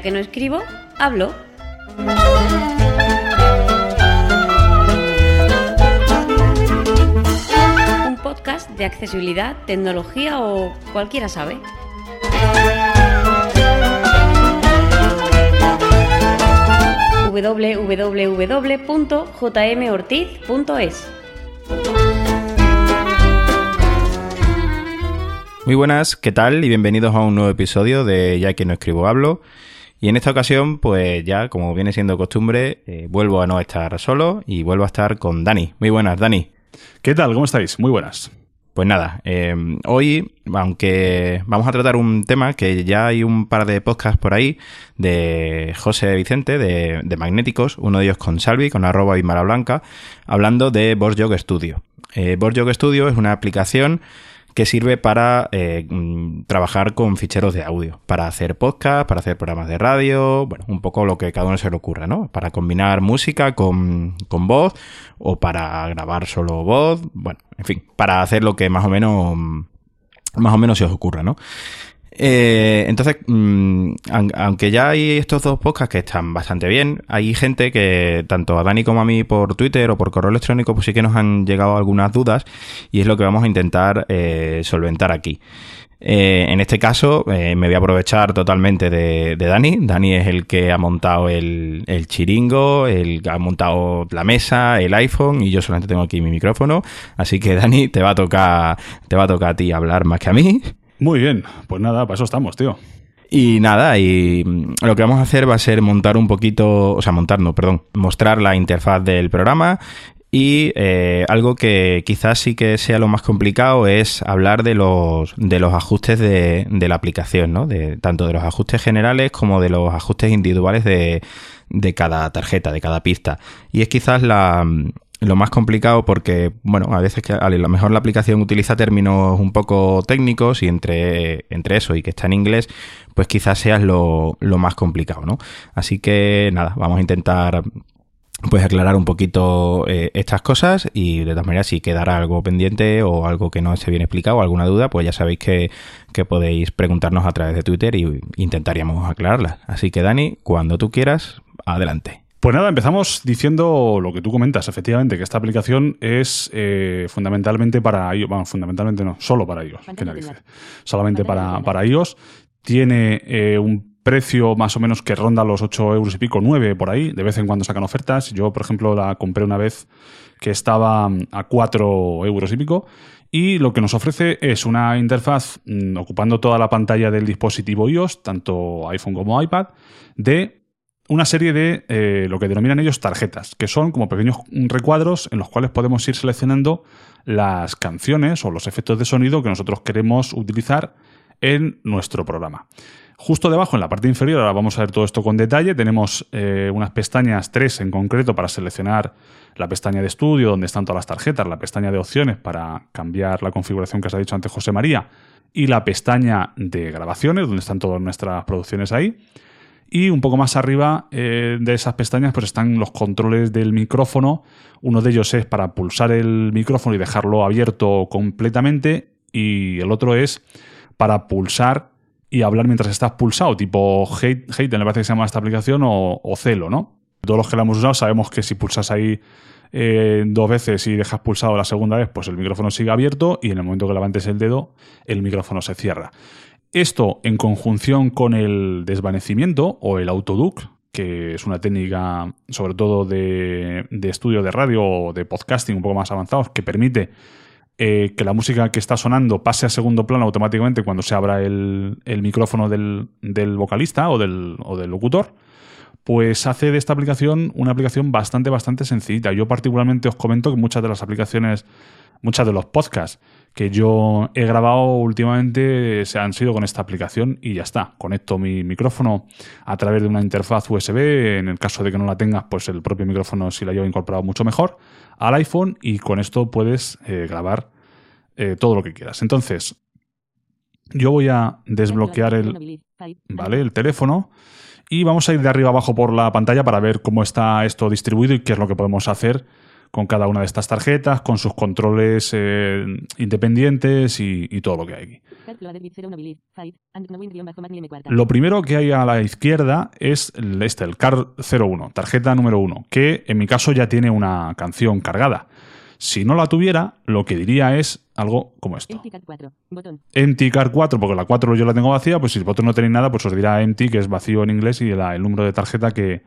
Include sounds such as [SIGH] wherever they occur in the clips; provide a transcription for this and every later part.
que no escribo, hablo. Un podcast de accesibilidad, tecnología o cualquiera sabe. www.jmortiz.es Muy buenas, ¿qué tal? Y bienvenidos a un nuevo episodio de Ya que no escribo hablo. Y en esta ocasión, pues ya, como viene siendo costumbre, eh, vuelvo a no estar solo y vuelvo a estar con Dani. Muy buenas, Dani. ¿Qué tal? ¿Cómo estáis? Muy buenas. Pues nada, eh, hoy, aunque vamos a tratar un tema que ya hay un par de podcasts por ahí de José Vicente, de, de Magnéticos, uno de ellos con Salvi, con arroba y Mara Blanca, hablando de Borjog Studio. Eh, Studio es una aplicación que sirve para eh, mm, trabajar con ficheros de audio, para hacer podcast, para hacer programas de radio, bueno, un poco lo que cada uno se le ocurra, ¿no? Para combinar música con, con voz o para grabar solo voz, bueno, en fin, para hacer lo que más o menos más o menos se os ocurra, ¿no? Eh, entonces, mm, aunque ya hay estos dos podcasts que están bastante bien, hay gente que, tanto a Dani como a mí por Twitter o por correo electrónico, pues sí que nos han llegado algunas dudas y es lo que vamos a intentar eh, solventar aquí. Eh, en este caso, me voy a aprovechar totalmente de, Dani. Dani es el que ha montado el, chiringo, el que ha montado la mesa, el iPhone, y yo solamente tengo aquí mi micrófono. Así que, Dani, te va a tocar, te va a tocar a ti hablar más que a mí. Muy bien, pues nada, para eso estamos, tío. Y nada, y lo que vamos a hacer va a ser montar un poquito, o sea, montar, no, perdón, mostrar la interfaz del programa y eh, algo que quizás sí que sea lo más complicado es hablar de los, de los ajustes de, de la aplicación, ¿no? De, tanto de los ajustes generales como de los ajustes individuales de, de cada tarjeta, de cada pista. Y es quizás la, lo más complicado porque, bueno, a veces que a lo mejor la aplicación utiliza términos un poco técnicos y entre, entre eso y que está en inglés, pues quizás sea lo, lo más complicado, ¿no? Así que nada, vamos a intentar pues aclarar un poquito eh, estas cosas y de todas maneras si quedara algo pendiente o algo que no esté bien explicado alguna duda, pues ya sabéis que, que podéis preguntarnos a través de Twitter y intentaríamos aclararlas. Así que Dani, cuando tú quieras, adelante. Pues nada, empezamos diciendo lo que tú comentas, efectivamente, que esta aplicación es eh, fundamentalmente para iOS, bueno, fundamentalmente no, solo para iOS. Solamente para, para iOS. Tiene eh, un precio más o menos que ronda los 8 euros y pico, 9 por ahí, de vez en cuando sacan ofertas. Yo, por ejemplo, la compré una vez que estaba a 4 euros y pico. Y lo que nos ofrece es una interfaz mm, ocupando toda la pantalla del dispositivo iOS, tanto iPhone como iPad, de una serie de eh, lo que denominan ellos tarjetas, que son como pequeños recuadros en los cuales podemos ir seleccionando las canciones o los efectos de sonido que nosotros queremos utilizar en nuestro programa. Justo debajo, en la parte inferior, ahora vamos a ver todo esto con detalle, tenemos eh, unas pestañas, tres en concreto, para seleccionar la pestaña de estudio, donde están todas las tarjetas, la pestaña de opciones para cambiar la configuración que os ha dicho antes José María, y la pestaña de grabaciones, donde están todas nuestras producciones ahí. Y un poco más arriba eh, de esas pestañas pues están los controles del micrófono. Uno de ellos es para pulsar el micrófono y dejarlo abierto completamente. Y el otro es para pulsar y hablar mientras estás pulsado, tipo Hate, hate me parece que se llama esta aplicación, o, Celo, ¿no? Todos los que la hemos usado sabemos que si pulsas ahí eh, dos veces y dejas pulsado la segunda vez, pues el micrófono sigue abierto y en el momento que levantes el dedo, el micrófono se cierra. Esto en conjunción con el desvanecimiento o el autoduc, que es una técnica sobre todo de, estudio de radio o de podcasting un poco más avanzados, que permite eh, que la música que está sonando pase a segundo plano automáticamente cuando se abra el, micrófono del, vocalista o del, o del locutor, pues hace de esta aplicación una aplicación bastante, bastante sencillita. Yo particularmente os comento que muchas de las aplicaciones, muchas de los podcasts que yo he grabado últimamente se han sido con esta aplicación y ya está. Conecto mi micrófono a través de una interfaz USB. En el caso de que no la tengas, pues el propio micrófono si la llevo incorporado mucho mejor al iPhone y con esto puedes eh, grabar eh, todo lo que quieras. Entonces, yo voy a desbloquear el, ¿vale? el teléfono y vamos a ir de arriba abajo por la pantalla para ver cómo está esto distribuido y qué es lo que podemos hacer con cada una de estas tarjetas, con sus controles eh, independientes y, y todo lo que hay aquí. Lo primero que hay a la izquierda es este, el CAR 01, tarjeta número 1, que en mi caso ya tiene una canción cargada. Si no la tuviera, lo que diría es algo como esto. Empty card 4, botón. Empty card 4, porque la 4 yo la tengo vacía, pues si vosotros no tenéis nada, pues os dirá empty, que es vacío en inglés, y la- el número de tarjeta que,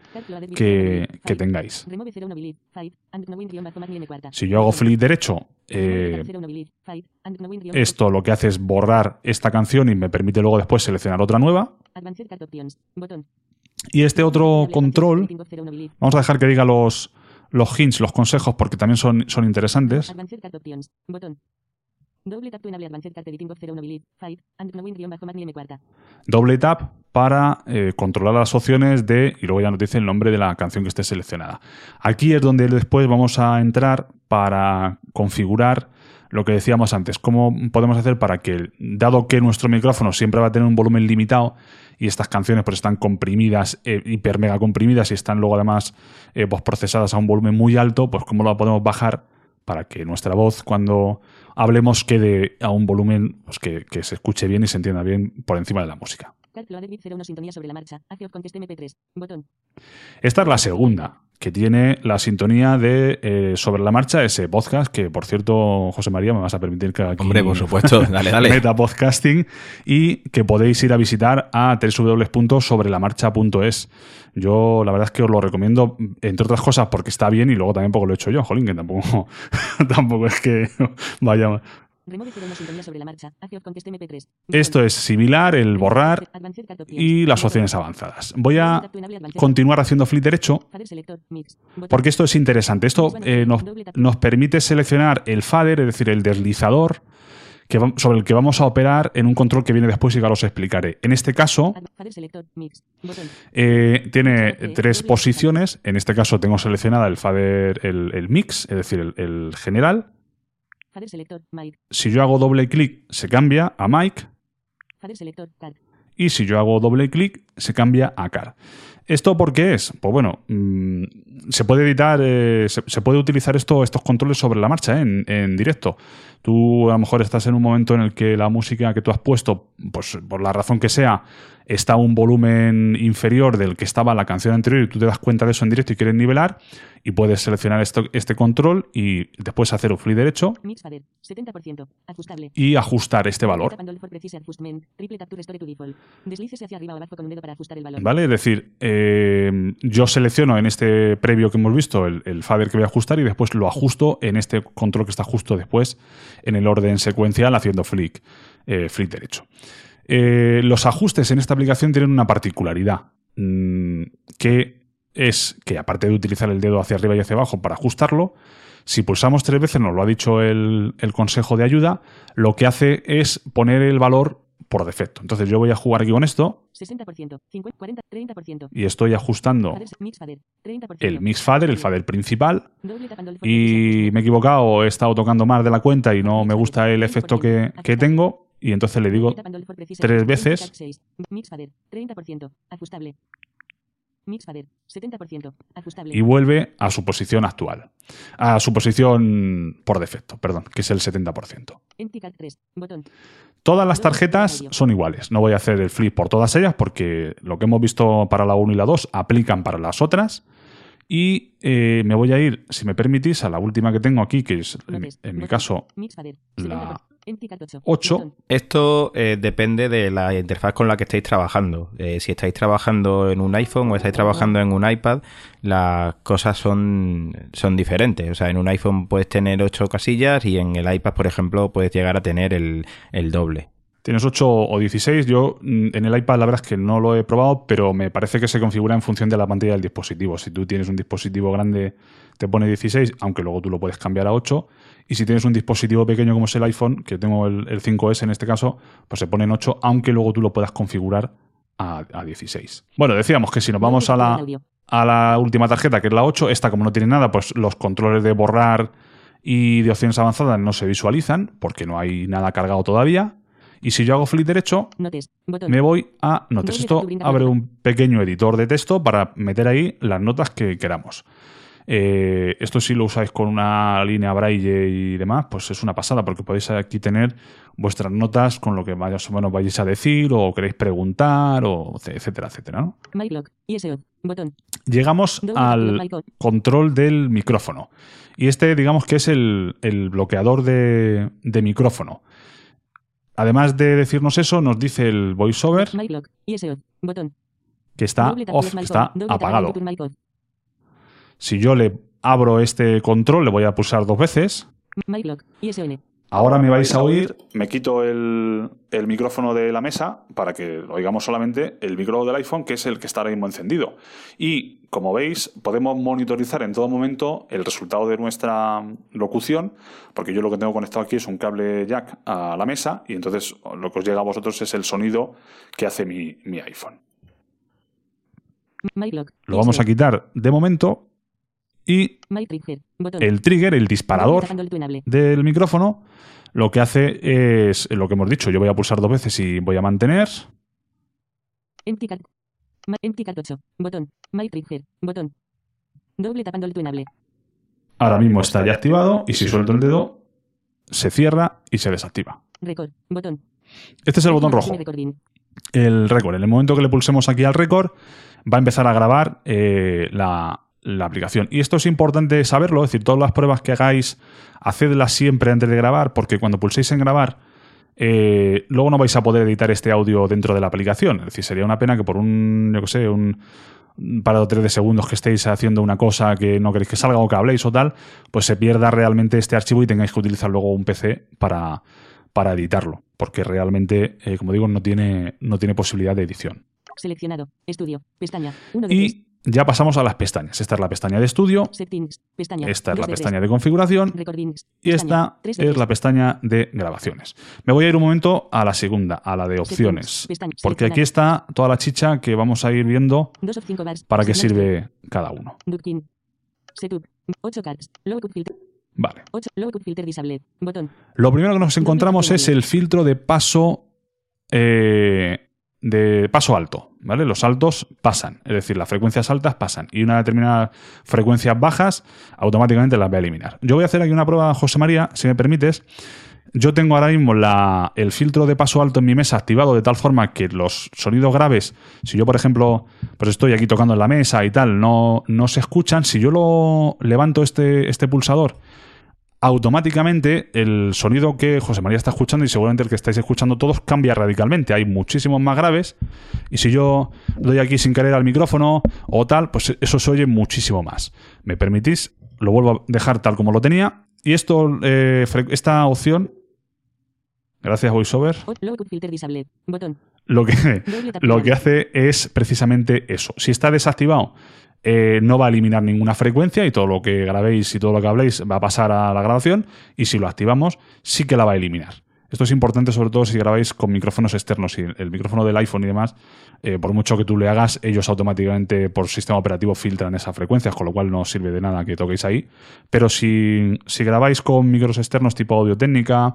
que, que tengáis. Remove 01 believe, 5, and no win guion bajo más n cuarta. Si yo hago flick derecho, eh, 01 believe, 5, and no win guion esto lo que hace es borrar esta canción y me permite luego después seleccionar otra nueva. Botón. Y este otro control, Setting of 01 believe, vamos a dejar que diga los, los hints, los consejos, porque también son, son interesantes. Advanced card options, botón. Doble tap to enable advanced card editing of 01 believe, 5, and no win guion bajo más n cuarta. doble tap para eh, controlar las opciones de, y luego ya nos dice el nombre de la canción que esté seleccionada. Aquí es donde después vamos a entrar para configurar lo que decíamos antes, cómo podemos hacer para que, dado que nuestro micrófono siempre va a tener un volumen limitado y estas canciones pues están comprimidas, eh, hiper mega comprimidas y están luego además eh, pues, procesadas a un volumen muy alto, pues cómo lo podemos bajar para que nuestra voz cuando hablemos quede a un volumen pues, que, que se escuche bien y se entienda bien por encima de la música. Card loaded with 01 sintonía sobre la marcha. Hace of contest MP3, botón. Esta es la segunda, que tiene la sintonía de eh, Sobre la Marcha, ese podcast, que por cierto, José María, me vas a permitir que aquí Hombre, por supuesto. [LAUGHS] Dale, dale. meta podcasting y que podéis ir a visitar a www.sobrelamarcha.es. Yo la verdad es que os lo recomiendo, entre otras cosas, porque está bien y luego también porque lo he hecho yo, jolín, que tampoco, [LAUGHS] tampoco es que vaya... Remove 01 sintonía sobre la marcha. Hace of contest MP3. Esto es similar, el borrar y las opciones avanzadas. Voy a continuar haciendo flick derecho. Porque esto es interesante. Esto eh, nos, nos permite seleccionar el fader, es decir, el deslizador, que va- sobre el que vamos a operar en un control que viene después y que ahora os explicaré. En este caso, eh, tiene tres posiciones. En este caso tengo seleccionada el fader, el, el mix, es decir, el, el general. Si yo hago doble clic, se cambia a card. Y si yo hago doble clic, se cambia a car. ¿Esto por qué es? Pues bueno, mm, se puede editar, eh, se, se puede utilizar esto, estos controles sobre la marcha, ¿eh? en, en directo. Tú a lo mejor estás en un momento en el que la música que tú has puesto, pues por la razón que sea, está a un volumen inferior del que estaba la canción anterior y tú te das cuenta de eso en directo y quieres nivelar y puedes seleccionar esto, este control y después hacer un flick derecho Mix fader, 70%. Ajustable. y ajustar este valor. ¿Vale? Es decir, eh, yo selecciono en este previo que hemos visto el, el fader que voy a ajustar y después lo ajusto en este control que está justo después en el orden secuencial haciendo flick, eh, flick derecho. Eh, los ajustes en esta aplicación tienen una particularidad mm, que es que aparte de utilizar el dedo hacia arriba y hacia abajo para ajustarlo, si pulsamos tres veces, nos lo ha dicho el, el consejo de ayuda, lo que hace es poner el valor por defecto. Entonces yo voy a jugar aquí con esto 60%, 50, 40, 30%. y estoy ajustando Fader, mix fader, 30%. el mix fader, el fader principal, y me he equivocado, he estado tocando más de la cuenta y no me gusta el efecto que, que tengo, y entonces le digo tres veces. Tap seis. Mix fader, 30%. Ajustable. Mix fader, 70%. Ajustable. y vuelve a su posición actual, a su posición por defecto, perdón, que es el 70%. Empty card 3. Botón. Todas las tarjetas son iguales. No voy a hacer el flip por todas ellas porque lo que hemos visto para la 1 y la 2 aplican para las otras. Y eh, me voy a ir, si me permitís, a la última que tengo aquí, que es en, en mi caso. La 70%. Empty card 8. 8. Botón. Esto eh, depende de la interfaz con la que estéis trabajando. Eh, si estáis trabajando en un iPhone o estáis trabajando en un iPad, las cosas son, son diferentes. O sea, en un iPhone puedes tener 8 casillas y en el iPad, por ejemplo, puedes llegar a tener el, el doble. Tienes 8 o 16. Yo mm, en el iPad la verdad es que no lo he probado, pero me parece que se configura en función de la pantalla del dispositivo. Si tú tienes un dispositivo grande te pone 16, aunque luego tú lo puedes cambiar a 8. Y si tienes un dispositivo pequeño como es el iPhone, que tengo el, el 5S en este caso, pues se pone en 8, aunque luego tú lo puedas configurar a, a 16. Bueno, decíamos que si nos vamos a la, a la última tarjeta, que es la 8, esta como no tiene nada, pues los controles de borrar y de opciones avanzadas no se visualizan porque no hay nada cargado todavía. Y si yo hago flick derecho, Notes. Me voy a. Doble Esto abre un pequeño editor de texto para meter ahí las notas que queramos. Eh, esto si lo usáis con una línea braille y demás, pues es una pasada porque podéis aquí tener vuestras notas con lo que más o menos vayáis a decir o queréis preguntar o etcétera, etcétera. ¿no? ISO. Botón. Llegamos al control del micrófono. Y este, digamos que es el, el bloqueador de, de micrófono. Además de decirnos eso, nos dice el voiceover que está off, que está apagado. Si yo le abro este control, le voy a pulsar dos veces. MyLock. ISON. Ahora me vais a oír. Me quito el, el micrófono de la mesa para que oigamos solamente el micrófono del iPhone, que es el que está ahora mismo encendido. Y como veis, podemos monitorizar en todo momento el resultado de nuestra locución, porque yo lo que tengo conectado aquí es un cable jack a la mesa, y entonces lo que os llega a vosotros es el sonido que hace mi, mi iPhone. Lo vamos a quitar de momento. Y el trigger, el disparador del micrófono, lo que hace es lo que hemos dicho. Yo voy a pulsar dos veces y voy a mantener. Empty card. Ma- Empty card 8. Botón. MyTrigger. Botón. Doble tapando el tunable. Ahora mismo está ya activado y si suelto el dedo, se cierra y se desactiva. Record. Botón. Este es el botón rojo, el récord. En el momento que le pulsemos aquí al récord, va a empezar a grabar eh, la, la aplicación. Y esto es importante saberlo, es decir, todas las pruebas que hagáis, hacedlas siempre antes de grabar, porque cuando pulséis en grabar, eh, luego no vais a poder editar este audio dentro de la aplicación. Es decir, sería una pena que por un, yo que sé, un un par o tres de segundos que estéis haciendo una cosa que no queréis que salga o que habléis o tal, pues se pierda realmente este archivo y tengáis que utilizar luego un PC para, para editarlo, porque realmente, eh, como digo, no tiene, no tiene posibilidad de edición. Seleccionado. Estudio. Pestaña. 1 de 3. Y ya pasamos a las pestañas. Esta es la pestaña de estudio, Settings. Pestaña. esta es la 2 de 3. pestaña de configuración y esta 3 de es 3. la pestaña de grabaciones. Me voy a ir un momento a la segunda, a la de opciones, porque aquí está toda la chicha que vamos a ir viendo 2 of 5 bars. para qué sirve cada uno. Ducking. Setup. 8 cards. Low cut filter. Vale. 8. Low cut filter disabled. Botón. Lo primero que nos encontramos es el filtro de paso eh, de paso alto, ¿vale? Los altos pasan, es decir, las frecuencias altas pasan y una determinada frecuencias bajas automáticamente las va a eliminar. Yo voy a hacer aquí una prueba, José María, si me permites. Yo tengo ahora mismo la- el filtro de paso alto en mi mesa activado de tal forma que los sonidos graves, si yo por ejemplo pues estoy aquí tocando en la mesa y tal, no, no se escuchan, si yo lo levanto este, este pulsador automáticamente el sonido que José María está escuchando y seguramente el que estáis escuchando todos cambia radicalmente. Hay muchísimos más graves y si yo doy aquí sin querer al micrófono o tal, pues eso se oye muchísimo más. ¿Me permitís? Lo vuelvo a dejar tal como lo tenía y esto, eh, esta opción, gracias VoiceOver, lo que, lo que hace es precisamente eso. Si está desactivado, eh, no va a eliminar ninguna frecuencia y todo lo que grabéis y todo lo que habléis va a pasar a la grabación. Y si lo activamos, sí que la va a eliminar. Esto es importante sobre todo si grabáis con micrófonos externos. Si el micrófono del iPhone y demás, eh, por mucho que tú le hagas, ellos automáticamente por sistema operativo filtran esas frecuencias, con lo cual no sirve de nada que toquéis ahí. Pero si, si grabáis con micros externos tipo Audio Técnica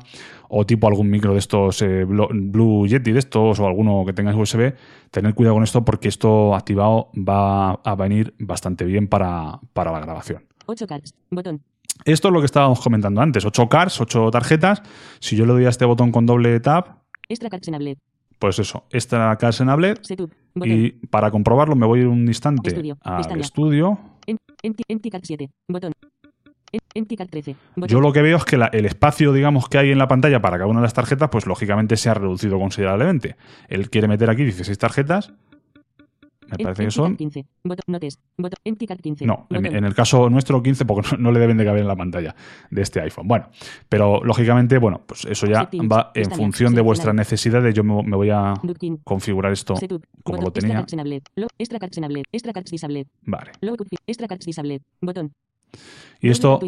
o tipo algún micro de estos eh, Blue Yeti de estos o alguno que tengáis USB, tened cuidado con esto porque esto activado va a venir bastante bien para, para la grabación. 8 cards. Botón. Esto es lo que estábamos comentando antes, 8 cards, 8 tarjetas. Si yo le doy a este botón con doble tap, Extra pues eso, esta Setup. Botón. y para comprobarlo me voy a ir un instante Estudio, al pestaña. estudio. Empty, empty card 7. Botón. Empty card 13. Botón. Yo lo que veo es que la- el espacio, digamos, que hay en la pantalla para cada una de las tarjetas, pues lógicamente se ha reducido considerablemente. Él quiere meter aquí 16 tarjetas. Me parece que son. card 15. Botón. Notes. Botón. Empty card 15. No, en, el caso nuestro 15 porque no, no le deben de caber en la pantalla de este iPhone. Bueno, pero lógicamente, bueno, pues eso ya va en función de vuestras necesidades. Yo me, me voy a configurar esto como lo tenía. Vale. Y esto,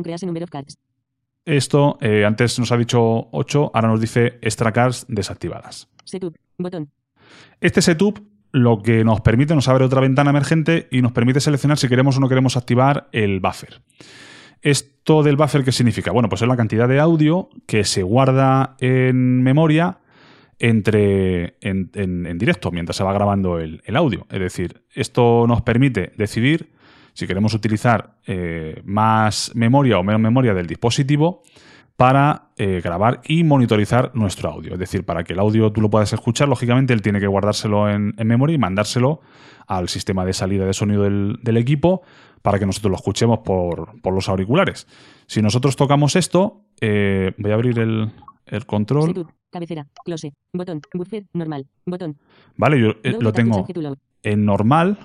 esto eh, antes nos ha dicho 8, ahora nos dice extra cards desactivadas. Botón. Este setup lo que nos permite nos abre otra ventana emergente y nos permite seleccionar si queremos o no queremos activar el buffer. ¿Esto del buffer qué significa? Bueno, pues es la cantidad de audio que se guarda en memoria entre, en, en- directo mientras se va grabando el, el audio. Es decir, esto nos permite decidir si queremos utilizar eh, más memoria o menos memoria del dispositivo para eh, grabar y monitorizar nuestro audio. Es decir, para que el audio tú lo puedas escuchar, lógicamente él tiene que guardárselo en, memoria y mandárselo al sistema de salida de sonido del, equipo para que nosotros lo escuchemos por, los auriculares. Si nosotros tocamos esto, eh, voy a abrir el, control. cabecera, close, botón, buffer, normal, botón. Vale, yo lo tengo en normal.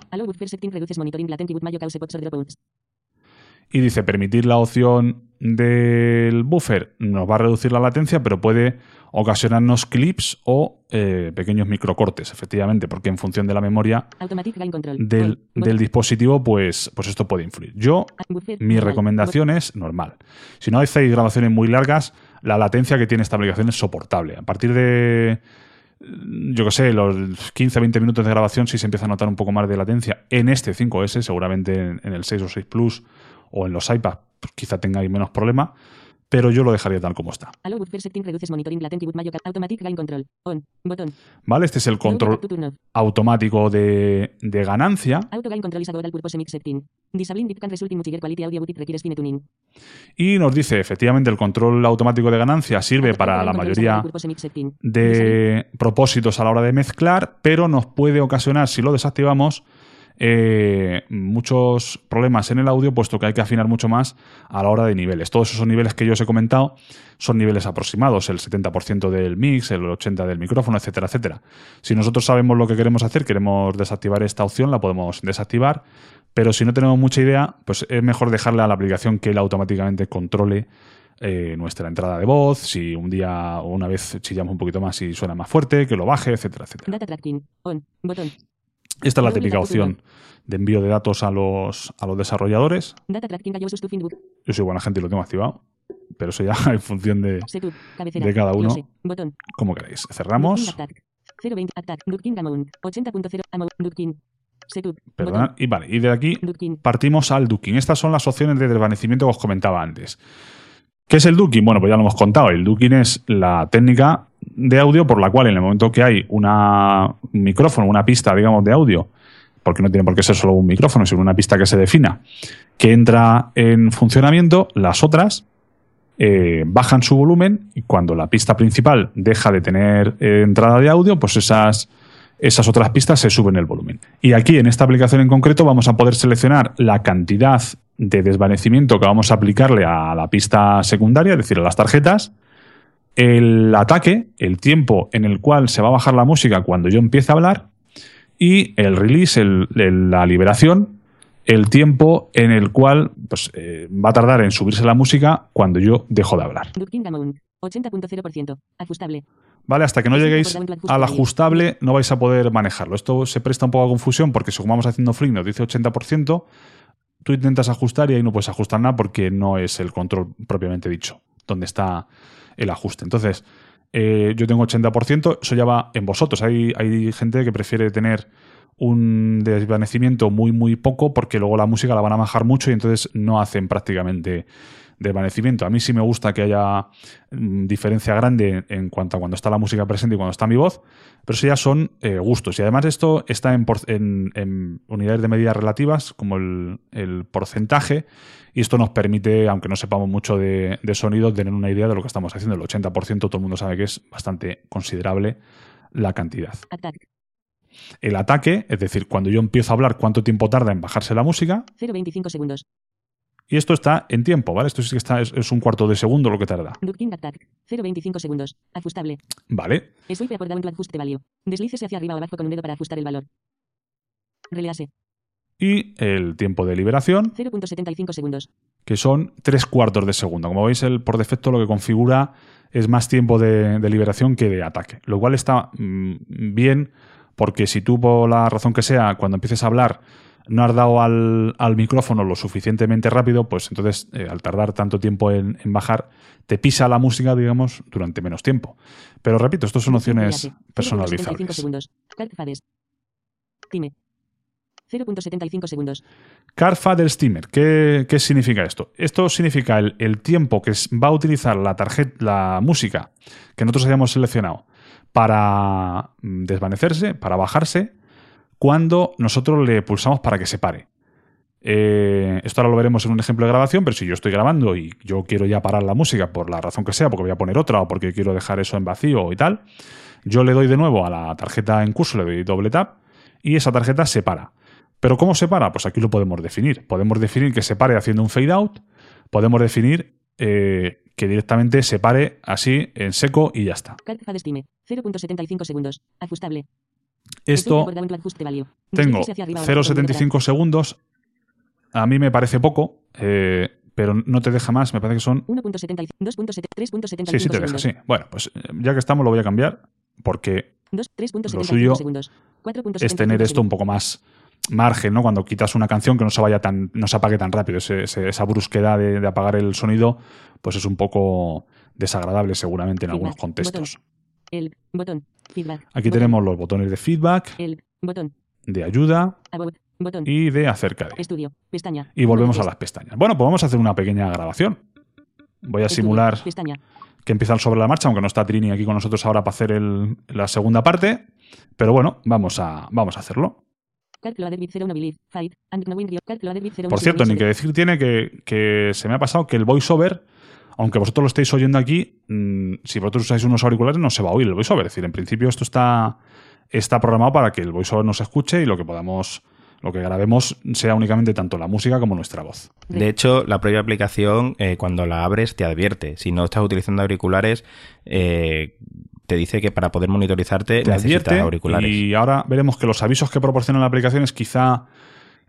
Y dice permitir la opción del buffer nos va a reducir la latencia, pero puede ocasionarnos clips o eh, pequeños microcortes, efectivamente, porque en función de la memoria del, dispositivo, pues, pues esto puede influir. Yo, ah, mi recomendación es normal. Si no hacéis grabaciones muy largas, la latencia que tiene esta aplicación es soportable. A partir de yo que sé, los 15-20 minutos de grabación, si se empieza a notar un poco más de latencia en este 5S, seguramente en, el 6 o 6 Plus o en los iPads, pues quizá tengáis menos problema pero yo lo dejaría tal como está. Vale, este es el control automático de, ganancia. Y nos dice, efectivamente, el control automático de ganancia sirve para la mayoría de propósitos a la hora de mezclar, pero nos puede ocasionar, si lo desactivamos, eh, muchos problemas en el audio, puesto que hay que afinar mucho más a la hora de niveles. Todos esos niveles que yo os he comentado son niveles aproximados, el 70% del mix, el 80% del micrófono, etcétera, etcétera. Si nosotros sabemos lo que queremos hacer, queremos desactivar esta opción, la podemos desactivar, pero si no tenemos mucha idea, pues es mejor dejarle a la aplicación que él automáticamente controle eh, nuestra entrada de voz, si un día o una vez chillamos un poquito más y suena más fuerte, que lo baje, etcétera, etcétera. Esta es la típica opción de envío de datos a los, a los desarrolladores. Yo soy buena gente y lo tengo activado, pero eso ya [LAUGHS] en función de, de cada uno. Como queréis. Cerramos. Perdón, y vale, y de aquí partimos al ducking. Estas son las opciones de desvanecimiento que os comentaba antes. ¿Qué es el ducking? Bueno, pues ya lo hemos contado. El ducking es la técnica de audio por la cual en el momento que hay una, un micrófono, una pista, digamos, de audio, porque no tiene por qué ser solo un micrófono, sino una pista que se defina, que entra en funcionamiento, las otras eh, bajan su volumen y cuando la pista principal deja de tener eh, entrada de audio, pues esas, esas otras pistas se suben el volumen. Y aquí en esta aplicación en concreto vamos a poder seleccionar la cantidad de desvanecimiento que vamos a aplicarle a la pista secundaria, es decir, a las tarjetas, el ataque, el tiempo en el cual se va a bajar la música cuando yo empiece a hablar, y el release, la liberación, el tiempo en el cual pues, eh, va a tardar en subirse la música cuando yo dejo de hablar. 80.0%. Ajustable. Vale, hasta que no lleguéis al ajustable no vais a poder manejarlo. Esto se presta un poco a confusión porque según vamos haciendo flick nos dice 80%, tú intentas ajustar y ahí no puedes ajustar nada porque no es el control propiamente dicho, donde está el ajuste. Entonces, eh, yo tengo 80%, eso ya va en vosotros. Hay, hay gente que prefiere tener un desvanecimiento muy, muy poco porque luego la música la van a bajar mucho y entonces no hacen prácticamente A mí sí me gusta que haya mm, diferencia grande en cuanto a cuando está la música presente y cuando está mi voz, pero eso ya son eh, gustos. Y además esto está en, unidades de medidas relativas, como el, porcentaje, y esto nos permite, aunque no sepamos mucho de, sonido, tener una idea de lo que estamos haciendo. El 80% todo el mundo sabe que es bastante considerable la cantidad. El ataque, es decir, cuando yo empiezo a hablar, cuánto tiempo tarda en bajarse la música. 0,25 segundos. Y esto está en tiempo, ¿vale? Esto sí que está, es, un cuarto de segundo lo que tarda. 0,25 segundos. Ajustable. Vale. Swipe por down to ajuste value. Deslícese hacia arriba o abajo con un dedo para ajustar el valor. Release. Y el tiempo de liberación. 0.75 segundos. Que son tres cuartos de segundo. Como veis, el, por defecto lo que configura es más tiempo de, liberación que de ataque. Lo cual está mm, bien porque si tú por la razón que sea, cuando empieces a hablar no has dado al, micrófono lo suficientemente rápido, pues entonces eh, al tardar tanto tiempo en, bajar, te pisa la música, digamos, durante menos tiempo. Pero repito, esto son opciones personalizables. 0.75 segundos. Carfader Steamer. ¿Qué, ¿Qué, significa esto? Esto significa el, tiempo que va a utilizar la tarjeta, la música que nosotros hayamos seleccionado para mm, desvanecerse, para bajarse, cuando nosotros le pulsamos para que se pare. Eh, esto ahora lo veremos en un ejemplo de grabación, pero si yo estoy grabando y yo quiero ya parar la música por la razón que sea, porque voy a poner otra o porque quiero dejar eso en vacío y tal, yo le doy de nuevo a la tarjeta en curso, le doy doble tap y esa tarjeta se para. Pero ¿cómo se para? Pues aquí lo podemos definir. Podemos definir que se pare haciendo un fade out, podemos definir eh, que directamente se pare así en seco y ya está. Cal Fade Estime. 0.75 segundos. Ajustable. Esto tengo Deslice hacia arriba o hacia 0,75 segundos. A mí me parece poco, eh, pero no te deja más. Me parece que son 1.75, 2.7, 3.75 Sí, sí te deja, sí. Bueno, pues eh, ya que estamos lo voy a cambiar porque 2, 3.75 Lo suyo segundos. 4.75 es tener esto un poco más margen, ¿no? Cuando quitas una canción que no se vaya tan, no se apague tan rápido. Ese- ese- esa brusquedad de, de apagar el sonido, pues es un poco desagradable seguramente en algunos contextos. El botón. Feedback. Aquí botón, tenemos los botones de feedback, El botón. de ayuda About. Botón. y de acerca de. Estudio. Pestaña. Y volvemos a las pestañas. Bueno, pues vamos a hacer una pequeña grabación. Voy a Estudio, simular Pestaña. que empiezan sobre la marcha, aunque no está Trini aquí con nosotros ahora para hacer el- la segunda parte. Pero bueno, vamos a, vamos a hacerlo. Por cierto, ni que decir tiene que, que se me ha pasado que el voiceover, aunque vosotros lo estéis oyendo aquí, mm, si vosotros usáis unos auriculares no se va a oír el voiceover. Es decir, en principio esto está, está programado para que el voiceover nos escuche y lo que podamos, lo que grabemos sea únicamente tanto la música como nuestra voz. De hecho, la propia aplicación, eh, cuando la abres, te advierte. Si no estás utilizando auriculares, eh, te dice que para poder monitorizarte Te necesitas advierte auriculares. y ahora veremos que los avisos que proporciona la aplicación es quizá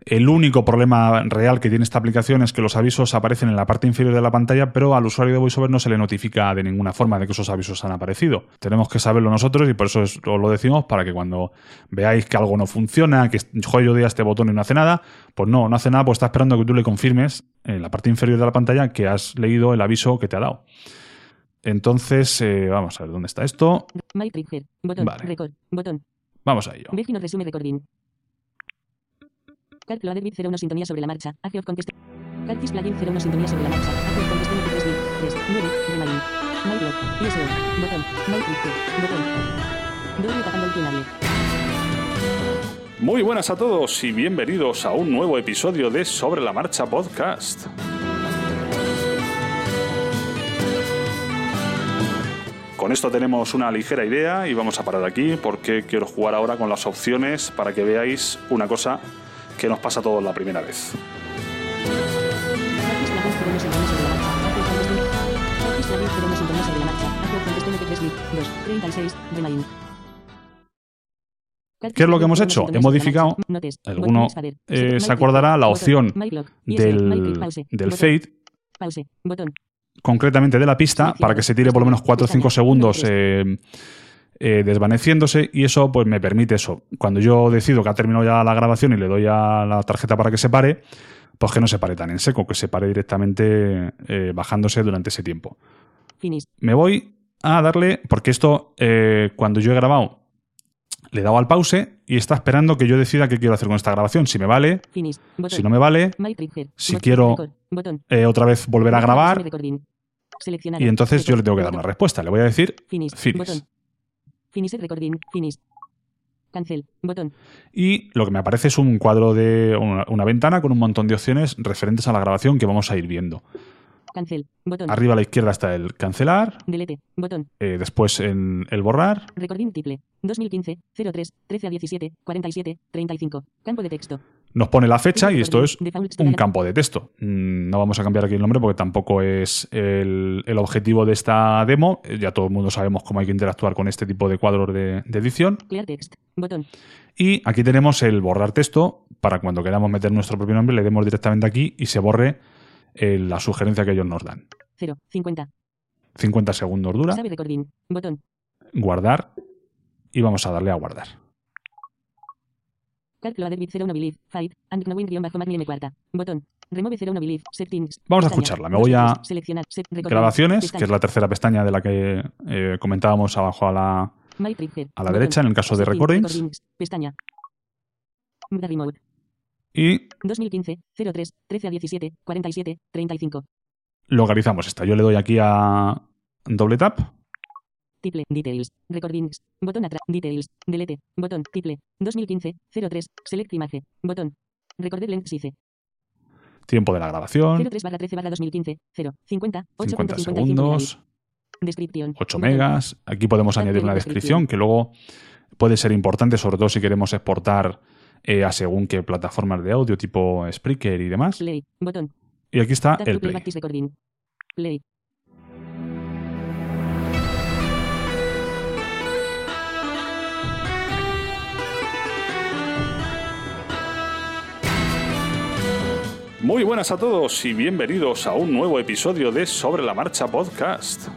el único problema real que tiene esta aplicación es que los avisos aparecen en la parte inferior de la pantalla, pero al usuario de VoiceOver no se le notifica de ninguna forma de que esos avisos han aparecido. Tenemos que saberlo nosotros y por eso es- os lo decimos para que cuando veáis que algo no funciona, que joder, yo doy a este botón y no hace nada, pues no, no hace nada, pues está esperando que tú le confirmes en la parte inferior de la pantalla que has leído el aviso que te ha dado. Entonces, eh, vamos a ver dónde está esto. Botón. Vale. Record. Botón. Vamos a ello. Resume recording. Loaded with zero no sintonía sobre la marcha. Ace of contest. Calcis plugin cero no sintonía sobre la marcha. Ace of contest 3 3 9 Remain. My blog. ISO. Botón. My trigger. Botón. Doble tapando el. Muy buenas a todos y bienvenidos a un nuevo episodio de Sobre la Marcha Podcast. Con esto tenemos una ligera idea y vamos a parar aquí porque quiero jugar ahora con las opciones para que veáis una cosa que nos pasa a todos la primera vez. Calcis plugin cero no sintonía sobre la marcha. Ace of contest Calcis plugin cero no sintonía sobre la marcha. Ace of contest MP3 2 36 Remain. Calcis ¿Qué es lo que hemos hecho? la modificado, alguno, eh, se acordará la opción del, del fade, concretamente de la pista, para que se tire por lo menos 4 o 5 segundos eh, eh, desvaneciéndose y eso pues me permite eso. Cuando yo decido que ha terminado ya la grabación y le doy a la tarjeta para que se pare, pues que no se pare tan en seco, que se pare directamente eh, bajándose durante ese tiempo. Finish. Me voy a darle, porque esto eh, cuando yo he grabado le he dado al pause y está esperando que yo decida qué quiero hacer con esta grabación. Si me vale, Finish. Si no me vale, si Botón. quiero-. Botón. eh, otra vez volver a grabar y entonces yo le tengo que dar una respuesta. Le voy a decir Finish. Finish. Botón. Finish recording. Finish. Cancel. Botón. Y lo que me aparece es un cuadro de una, una ventana con un montón de opciones referentes a la grabación que vamos a ir viendo. Cancel. Botón. Arriba a la izquierda está el cancelar, Delete. Botón. eh, después en el borrar, Recording tiple. 2015. 03. 13 a 17. 47. 35. Campo de texto. Nos pone la fecha y esto es un campo de texto. Mm, No vamos a cambiar aquí el nombre porque tampoco es el, el objetivo de esta demo. Eh, Ya todo el mundo sabemos cómo hay que interactuar con este tipo de cuadros de, de edición. Clear text. Botón. Y aquí tenemos el borrar texto para cuando queramos meter nuestro propio nombre, le demos directamente aquí y se borre eh, la sugerencia que ellos nos dan. 0. 50. 50 segundos dura. Botón. guardar y vamos a darle a guardar. Calc loaded with 0 no believe. Fight. And knowing guion bajo magni m cuarta. Botón. Remove 0 no believe. Settings. Vamos a escucharla. Me voy a Seleccionar. Grabaciones, que es la tercera pestaña de la que eh, comentábamos abajo a la... A la derecha, en el caso de recordings. Pestaña. Y 2015. 03. 13 a 17. 47. 35. localizamos esta. Yo le doy aquí a doble tap Tiple. Details. Recordings. Botón atrás. Details. Delete. Botón. Tiple. 2015. 03. Select image. Botón. Recorded length size. Tiempo de la grabación, 03 barra 13 barra 2015. 0. 50. 50 8.55 segundos, Descripción. 8 Botón. megas. Aquí podemos añadir una descripción. que luego puede ser importante, sobre todo si queremos exportar eh, a según qué plataformas de audio, tipo Spreaker y demás. Play. Botón. Y aquí está el play play. Muy buenas a todos y bienvenidos a un nuevo episodio de Sobre la Marcha Podcast.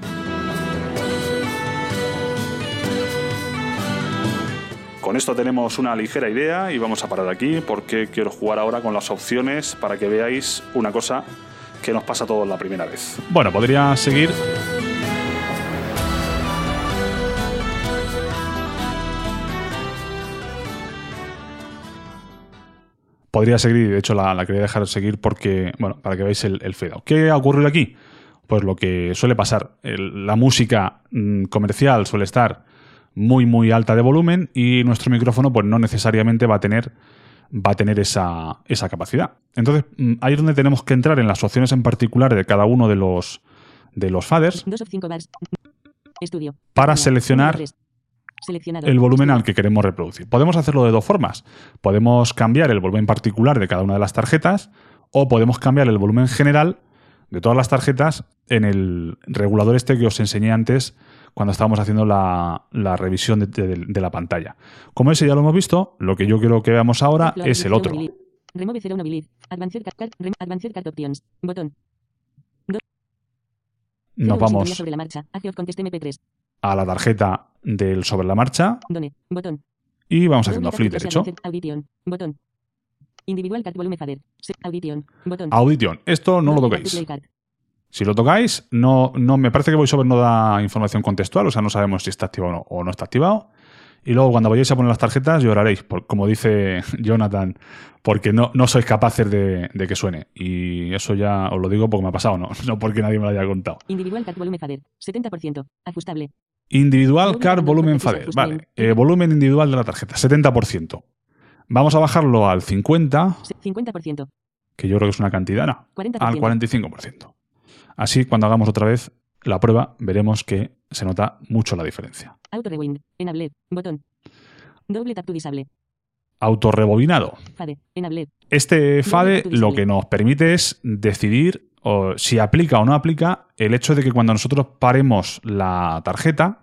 Con esto tenemos una ligera idea y vamos a parar aquí porque quiero jugar ahora con las opciones para que veáis una cosa que nos pasa a todos la primera vez. Bueno, podría seguir. Podría seguir y de hecho la, la quería dejar seguir porque, bueno, para que veáis el, el fade out. ¿Qué ha ocurrido aquí? Pues lo que suele pasar. El- la música mm, comercial suele estar muy muy alta de volumen y nuestro micrófono pues no necesariamente va a tener va a tener esa, esa capacidad. Entonces, mm, ahí es donde tenemos que entrar en las opciones en particular de cada uno de los de los faders 2 of 5 bars. Estudio. para seleccionar. El volumen al que queremos reproducir. Podemos hacerlo de dos formas. Podemos cambiar el volumen particular de cada una de las tarjetas o podemos cambiar el volumen general de todas las tarjetas en el regulador este que os enseñé antes cuando estábamos haciendo la, la revisión de, de- de la pantalla. Como ese ya lo hemos visto, lo que yo quiero que veamos ahora es el otro. Mobility. Remove Zero Mobility. Advanced Card, card, rem- Advanced Card Options. Botón. Nos vamos sobre la marcha. Age of Contest MP3. A la tarjeta del sobre la marcha Done. Botón. y vamos haciendo close derecho. Audition. Botón. Individual Volume Fader. Audition. Botón. Audition. Esto no lo toquéis. Si lo tocáis, no, no me parece que VoiceOver no da información contextual, o sea, no sabemos si está activado o no, o no está activado. Y luego cuando vayáis a poner las tarjetas lloraréis, por- como dice [LAUGHS] Jonathan, porque no, no sois capaces de, de que suene. Y eso ya os lo digo porque me ha pasado, no, [LAUGHS] no porque nadie me lo haya contado. Individual Card Volume Fader. 70%. Ajustable. Individual Volumen Card de Volumen Fader. Vale, eh, volumen individual de la tarjeta, 70%. Vamos a bajarlo al 50, Se- 50%. que yo creo que es una cantidad, no, 40%. al 45%. Así, cuando hagamos otra vez la prueba, veremos que se nota mucho la diferencia. Auto Rewind. Enable. Botón. Doble tap to disable. Autorrebobinado. Fade. Enable. Este FADE lo que nos permite es decidir o, si aplica o no aplica el hecho de que cuando nosotros paremos la tarjeta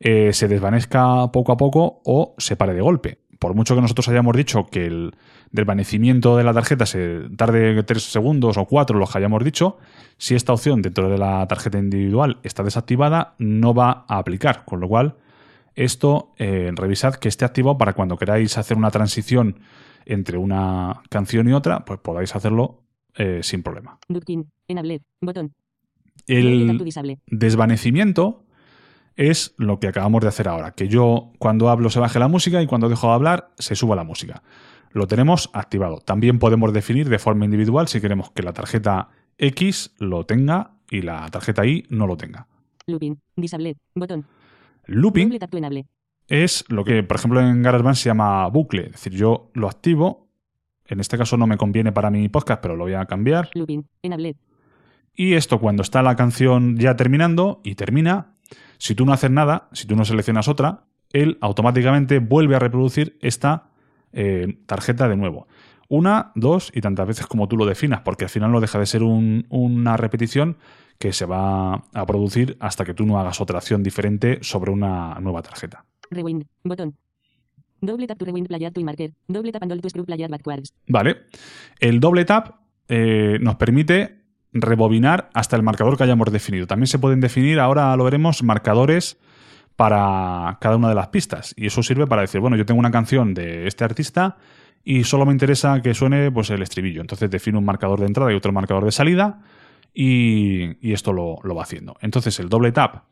eh, se desvanezca poco a poco o se pare de golpe. Por mucho que nosotros hayamos dicho que el desvanecimiento de la tarjeta se tarde 3 segundos o 4, los que hayamos dicho, si esta opción dentro de la tarjeta individual está desactivada, no va a aplicar. Con lo cual, esto eh, revisad que esté activado para cuando queráis hacer una transición entre una canción y otra, pues podáis hacerlo eh, sin problema. El desvanecimiento es lo que acabamos de hacer ahora, que yo cuando hablo se baje la música y cuando dejo de hablar se suba la música. Lo tenemos activado. También podemos definir de forma individual si queremos que la tarjeta X lo tenga y la tarjeta Y no lo tenga. Looping. Disable. Botón. Looping es lo que, por ejemplo, en GarageBand se llama bucle. Es decir, yo lo activo. En este caso no me conviene para mi podcast, pero lo voy a cambiar. Looping. Enable. Y esto cuando está la canción ya terminando y termina, si tú no haces nada, si tú no seleccionas otra, él automáticamente vuelve a reproducir esta eh, tarjeta de nuevo. Una, dos y tantas veces como tú lo definas, porque al final no deja de ser un- una repetición que se va a producir hasta que tú no hagas otra acción diferente sobre una nueva tarjeta. Rewind. Botón. Doble tap to rewind player to marker. Doble tap and hold to screw player backwards. Vale. El doble tap eh, nos permite rebobinar hasta el marcador que hayamos definido. También se pueden definir, ahora lo veremos, marcadores para cada una de las pistas. Y eso sirve para decir, bueno, yo tengo una canción de este artista y solo me interesa que suene pues, el estribillo. Entonces defino un marcador de entrada y otro marcador de salida y, esto lo, va haciendo. Entonces el doble tap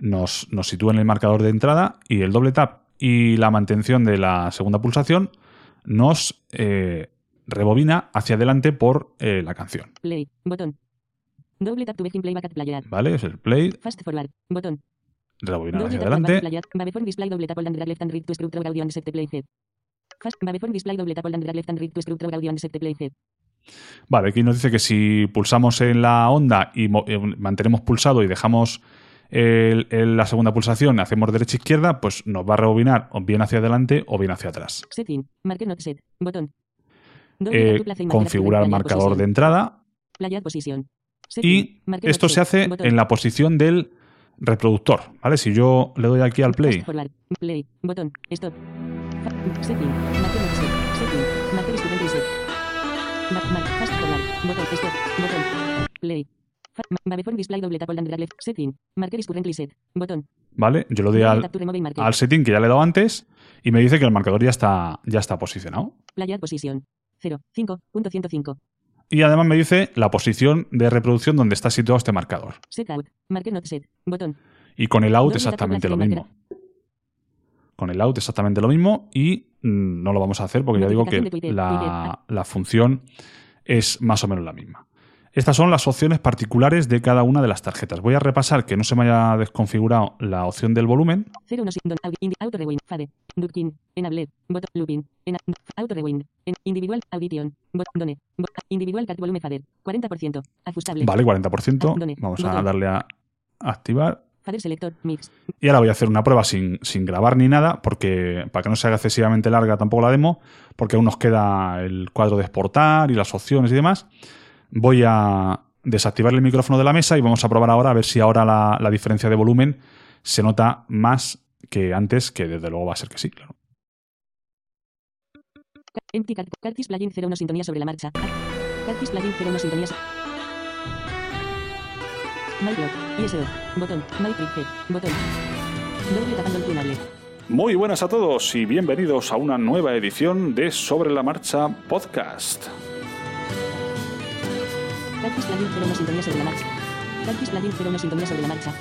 nos, nos sitúa en el marcador de entrada y el doble tap y la mantención de la segunda pulsación nos eh, rebobina hacia adelante por eh, la canción. Play. Botón. Doble tap to begin playback at player. ¿Vale? Es el play, Fast forward. Botón. rebobinar hacia adelante. Babeform display doble tap and left and read to screw through audio and set the playhead. Fast Babeform display doble tap and left and read to screw through audio and set the playhead. Vale, aquí nos dice que si pulsamos en la onda y eh, mantenemos pulsado y dejamos el- el- la segunda pulsación, hacemos derecha-izquierda, pues nos va a rebobinar o bien hacia adelante o bien hacia atrás. Setting. Marker not set. Botón. Eh, configurar marcador de entrada. Y esto se hace en la posición del reproductor, ¿vale? Si yo le doy aquí al play. ¿vale? Yo le doy al, al setting que ya le he dado antes y me dice que el marcador ya está, ya está posicionado. Player position. 0. 5.105. Y además me dice la posición de reproducción donde está situado este marcador. Set out. Marker not set. Botón. Y con el out exactamente lo mismo. Con el out exactamente lo mismo y mm, no lo vamos a hacer porque ya digo que la, la función es más o menos la misma. Estas son las opciones particulares de cada una de las tarjetas. Voy a repasar que no se me haya desconfigurado la opción del volumen. 0 1 don audi, indi, auto rewind fade Durkin enable bot looping en auto rewind en individual audition individual volume fader 40% ajustable Vale, 40%. Done. Vamos a darle a activar. Y ahora voy a hacer una prueba sin, sin grabar ni nada, porque para que no se haga excesivamente larga tampoco la demo, porque aún nos queda el cuadro de exportar y las opciones y demás. Voy a desactivar el micrófono de la mesa y vamos a probar ahora a ver si ahora la, la diferencia de volumen se nota más que antes, que desde luego va a ser que sí, claro. Empty cart cartis plugin 01 sintonía sobre la marcha cartis plugin 01 sintonía so- My block ISO botón My trick C, botón doble tapando el tunable Muy buenas a todos y bienvenidos a una nueva edición de Sobre la Marcha Podcast. Plugin 01 sintonía sobre la marcha plugin 01 sintonía sobre la marcha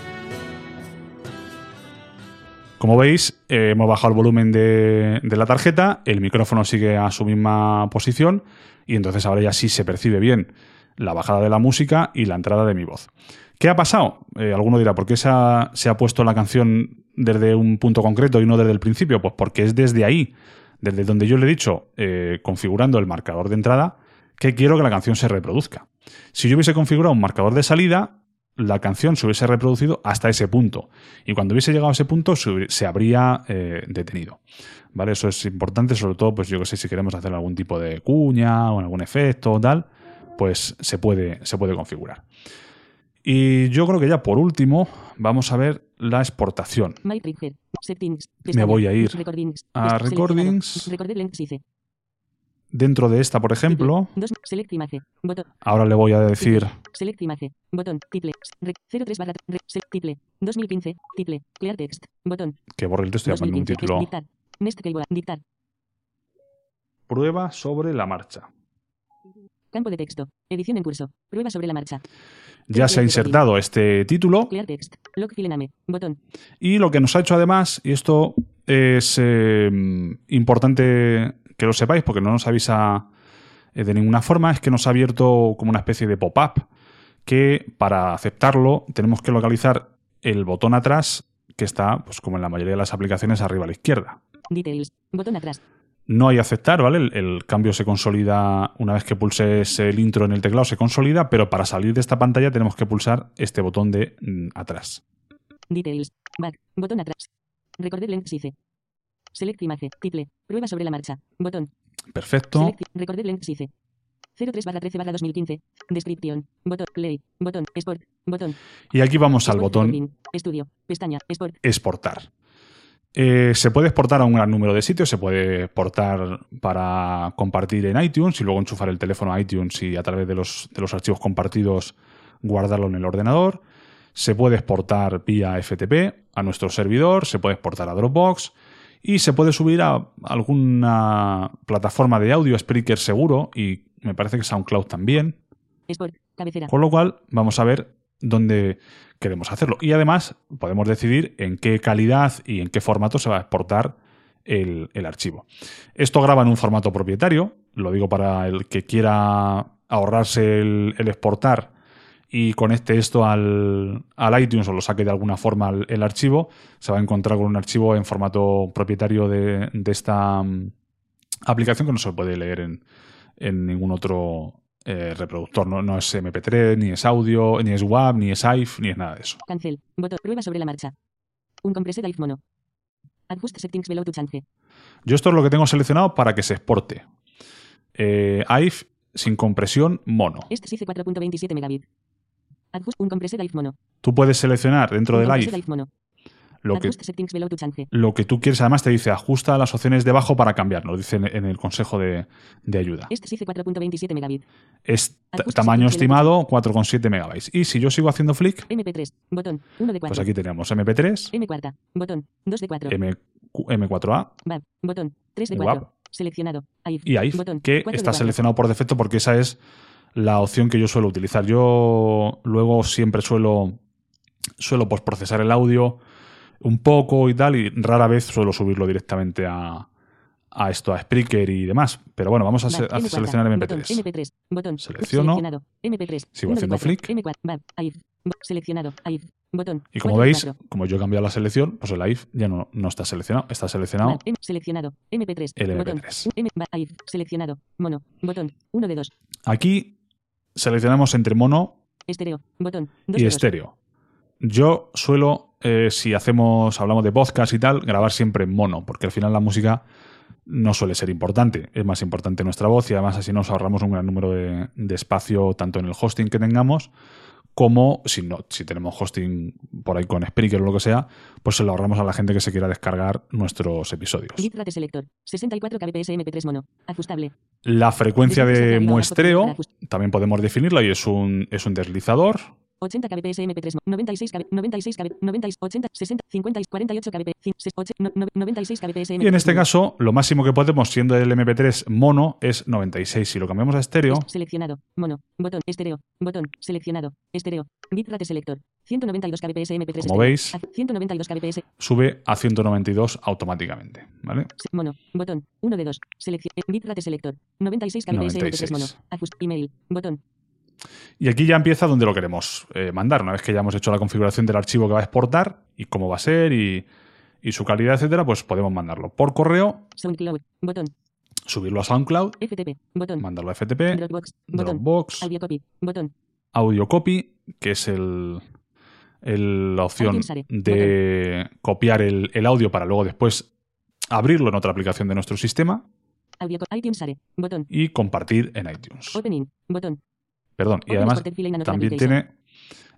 Como veis, eh, hemos bajado el volumen de, la tarjeta, el micrófono sigue a su misma posición y entonces ahora ya sí se percibe bien la bajada de la música y la entrada de mi voz. ¿Qué ha pasado? Eh, alguno dirá, ¿por qué se ha, se ha puesto la canción desde un punto concreto y no desde el principio? Pues porque es desde ahí, desde donde yo le he dicho, eh, configurando el marcador de entrada, que quiero que la canción se reproduzca. Si yo hubiese configurado un marcador de salida, la canción se hubiese reproducido hasta ese punto. Y cuando hubiese llegado a ese punto, se, habría eh, detenido. ¿Vale? Eso es importante, sobre todo, pues yo que sé, si queremos hacer algún tipo de cuña o algún efecto o tal, pues se puede, se puede configurar. Y yo creo que ya por último, vamos a ver la exportación. Me voy a ir a. Recordings. Dentro de esta, por ejemplo, ahora le voy a decir Select image. Botón. Title. Re- 03 barra. Re, se- title. 2015. Title. Clear text. Botón. que borre el texto y un 2015. título. Dictar. Next keyboard. Dictar. Prueba sobre la marcha. Campo de texto. Edición en curso. Prueba sobre la marcha. Ya se ha insertado este título Clear text. Log. Botón. Y lo que nos ha hecho además, y esto es eh, importante que lo sepáis porque no nos avisa eh, de ninguna forma, es que nos ha abierto como una especie de pop-up que para aceptarlo tenemos que localizar el botón atrás que está, pues como en la mayoría de las aplicaciones, arriba a la izquierda. Details. Botón atrás. No hay aceptar, ¿vale? El, el cambio se consolida una vez que pulses el intro en el teclado, se consolida, pero para salir de esta pantalla tenemos que pulsar este botón de mm, atrás. Details. Back. Botón atrás. Recorded length size. Select image. Title. Prueba sobre la marcha. Botón. Perfecto. Select. Recorded length size. 03 barra 13 barra 2015. Descripción. Botón. Play. Botón. Sport. Botón. Y aquí vamos al Sport botón. Estudio. Pestaña. Sport. exportar. Eh, se puede exportar a un gran número de sitios, se puede exportar para compartir en iTunes y luego enchufar el teléfono a iTunes y a través de los, de los archivos compartidos guardarlo en el ordenador. Se puede exportar vía FTP a nuestro servidor, se puede exportar a Dropbox y se puede subir a alguna plataforma de audio, Spreaker seguro y me parece que SoundCloud también. Sport. Cabecera. Con lo cual, vamos a ver dónde queremos hacerlo. Y además, podemos decidir en qué calidad y en qué formato se va a exportar el, el archivo. Esto graba en un formato propietario, lo digo para el que quiera ahorrarse el, el exportar y conecte esto al, al iTunes o lo saque de alguna forma el, el archivo, se va a encontrar con un archivo en formato propietario de, de esta mm, aplicación que no se puede leer en, en ningún otro eh, reproductor, no, no es MP3, ni es audio, ni es WAV, ni es AIF, ni es nada de eso. Cancel. Botón. Prueba sobre la marcha. Un compressed AIF mono. Adjust settings below to. Yo esto es lo que tengo seleccionado para que se exporte. Eh, sin compresión mono. Este SICE 4.27 megabit. Tú puedes seleccionar dentro AIF mono. lo que, lo que tú quieres. Además te dice ajusta las opciones de abajo para cambiarlo. Dice en, en el consejo de, de ayuda. Este SICE 4.27 megabit. Es tamaño estimado 4,7 megabytes. Y si yo sigo haciendo flick, MP3. Botón. 1 de 4. pues aquí tenemos MP3, M cuarta. Botón. 2 de 4. M, M4A WAV. Botón. 3 de WAV. 4. Seleccionado. AIF. y AIF, Botón. que 4 de está 4. seleccionado por defecto porque esa es la opción que yo suelo utilizar. Yo luego siempre suelo, suelo postprocesar el audio un poco y tal, y rara vez suelo subirlo directamente a, a esto, a Spreaker y demás. Pero bueno, vamos a, se- seleccionar Botón, MP3. MP3. Botón. Selecciono. Seleccionado. MP3. Sigo uno haciendo flick. M4. VAV. AIF. Bo- Seleccionado. AIF. Botón. Y como veis, como yo he cambiado la selección, pues el AIF ya no, no está seleccionado. Está seleccionado seleccionado. MP3. el Botón. MP3. M, VAV, AIF. Seleccionado. Mono. Botón. 1 de 2. Aquí seleccionamos entre mono Estéreo. Botón. 2 y de 2. estéreo. Yo suelo, eh, si hacemos, hablamos de podcast y tal, grabar siempre en mono, porque al final la música no suele ser importante. Es más importante nuestra voz y además así nos ahorramos un gran número de, de espacio tanto en el hosting que tengamos como si no, si tenemos hosting por ahí con Spreaker o lo que sea, pues se lo ahorramos a la gente que se quiera descargar nuestros episodios. Selector. 64 kbps MP3 mono. Ajustable. La frecuencia de muestreo también podemos definirla y es un, es un deslizador 80 kbps MP3 mo- 96 kb 96 kb 90 80 60 50 48 kbps 96 kbps MP3 Y en este caso, lo máximo que podemos, siendo el MP3 mono, es 96. Si lo cambiamos a estéreo, Est- Seleccionado. Mono. Botón. Estéreo. Botón. Seleccionado. Estéreo. Bitrate selector. 192 kbps MP3 Como veis. A- 192 kbps. sube a 192 automáticamente. ¿Vale? Mono. Botón. 1 de 2. Selección. Bitrate selector. 96 kbps MP3 mono. 96. Ajust. Email. Botón. Y aquí ya empieza donde lo queremos eh, mandar. Una vez que ya hemos hecho la configuración del archivo que va a exportar y cómo va a ser y, y su calidad, etcétera, pues podemos mandarlo por correo, SoundCloud. Botón. subirlo a SoundCloud, FTP. Botón. mandarlo a FTP, Dropbox. Dropbox, Audio copy. Botón. Audio Copy, que es el, el- la opción de copiar el, el audio para luego después abrirlo en otra aplicación de nuestro sistema Audio co- iTunes Are. Botón. y compartir en iTunes. Opening. Botón. Perdón, y además también tiene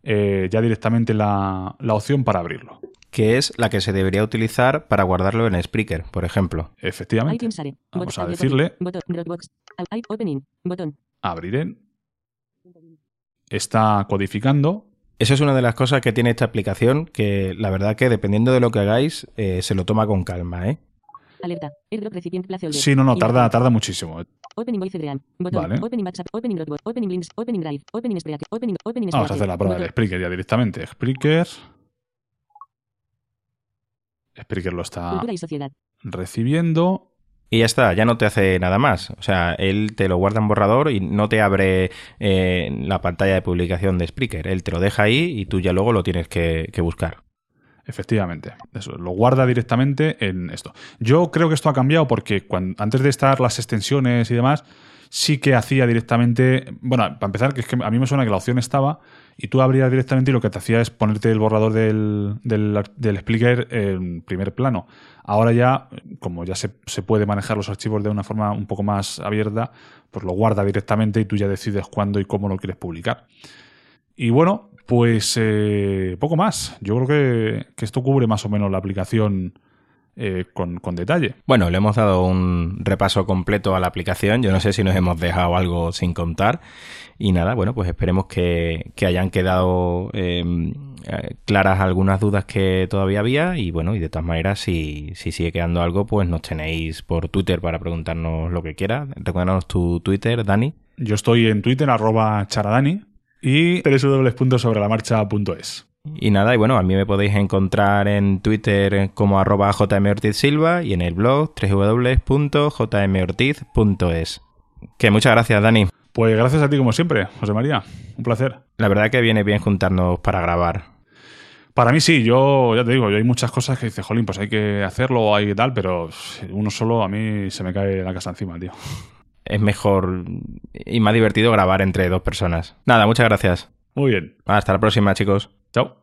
eh, ya directamente la, la opción para abrirlo. que es la que se debería utilizar para guardarlo en Spreaker, por ejemplo. Efectivamente. Vamos a decirle- copy. Botón. Dropbox. Au- i- Opening. Botón. abrir en. Está codificando. Eso es una de las cosas que tiene esta aplicación, que la verdad que dependiendo de lo que hagáis, eh, se lo toma con calma, ¿eh? Alerta. Airdrop recipient placeholder. Sí, no, no, tarda, tarda muchísimo. Opening Voice Dream. Botón. Vale. Opening WhatsApp. Opening Dropbox. Opening Links. Opening Drive. Opening Spreaker. Opening. Opening Vamos a hacer la prueba del. Spreaker ya directamente. Spreaker. Spreaker lo está Cultura y sociedad. recibiendo. Y ya está, ya no te hace nada más. O sea, él te lo guarda en borrador y no te abre eh, la pantalla de publicación de Spreaker. Él te lo deja ahí y tú ya luego lo tienes que, que buscar. Efectivamente, eso, lo guarda directamente en esto. Yo creo que esto ha cambiado porque antes de estar las extensiones y demás, sí que hacía directamente. Bueno, para empezar, que es que a mí me suena que la opción estaba y tú abrías directamente y lo que te hacía es ponerte el borrador del, del, del en primer plano. Ahora ya, como ya se, se puede manejar los archivos de una forma un poco más abierta, pues lo guarda directamente y tú ya decides cuándo y cómo lo quieres publicar. Y bueno, pues eh, poco más. Yo creo que, que esto cubre más o menos la aplicación eh, con, con detalle. Bueno, le hemos dado un repaso completo a la aplicación. Yo no sé si nos hemos dejado algo sin contar. Y nada, bueno, pues esperemos que, que hayan quedado eh, eh, claras algunas dudas que todavía había. Y bueno, y de todas maneras, si, si sigue quedando algo, pues nos tenéis por Twitter para preguntarnos lo que quiera. Recuérdanos tu Twitter, Dani. Yo estoy en Twitter, arroba charadani, y www.sobrelamarcha.es. Y nada, y bueno, a mí me podéis encontrar en Twitter como arroba jmortizsilva y en el blog www.jmortiz.es. Que muchas gracias, Dani. Pues gracias a ti, como siempre, José María. Un placer. La verdad que viene bien juntarnos para grabar. Para mí sí, yo ya te digo, yo hay muchas cosas que dice, jolín, pues hay que hacerlo o hay que tal, pero uno solo a mí se me cae la casa encima, tío. Es mejor y más divertido grabar entre dos personas. Nada, muchas gracias. Muy bien. Hasta la próxima, chicos. Chao.